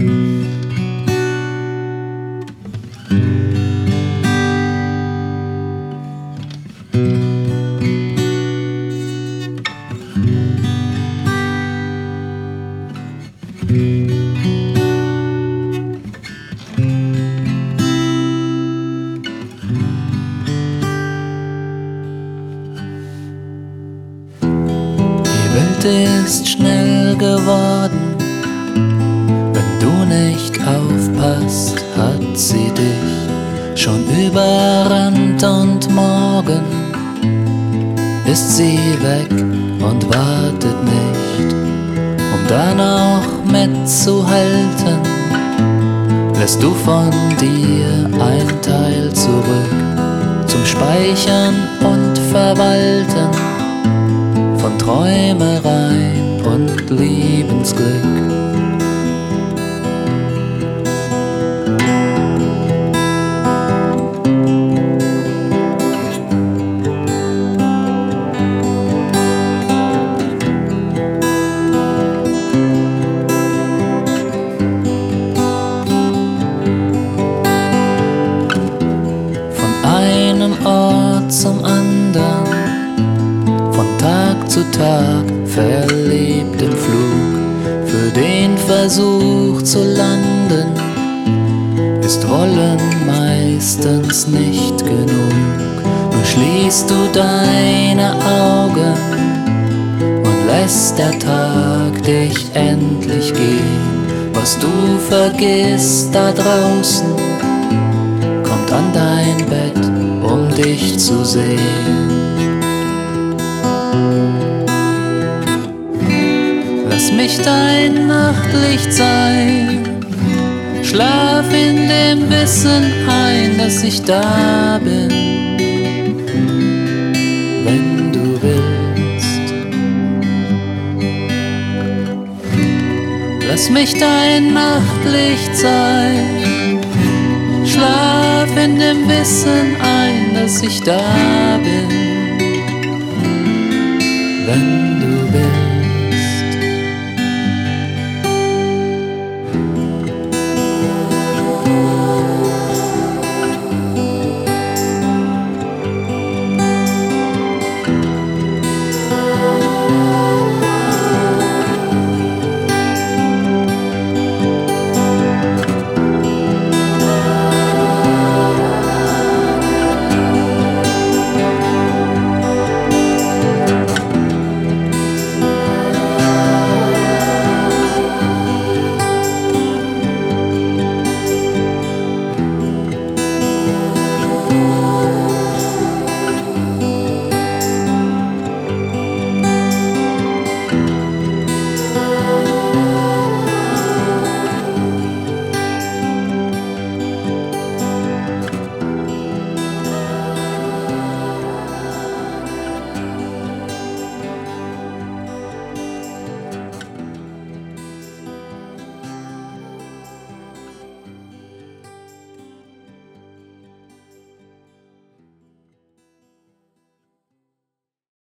Die Welt ist schnell geworden. Nicht aufpasst, hat sie dich schon überrannt und morgen ist sie weg und wartet nicht, um da noch mitzuhalten. Lässt du von dir ein Teil zurück zum Speichern und Verwalten von Träumereien und Liebensglück. Zu Tag verliebt im Flug. Für den Versuch zu landen ist Wollen meistens nicht genug. Nun schließt du deine Augen und lässt der Tag dich endlich gehen. Was du vergisst da draußen, kommt an dein Bett, um dich zu sehen. Lass mich dein Nachtlicht sein. Schlaf in dem Wissen ein, dass ich da bin, wenn du willst. Lass mich dein Nachtlicht sein. Schlaf in dem Wissen ein, dass ich da bin, wenn du willst.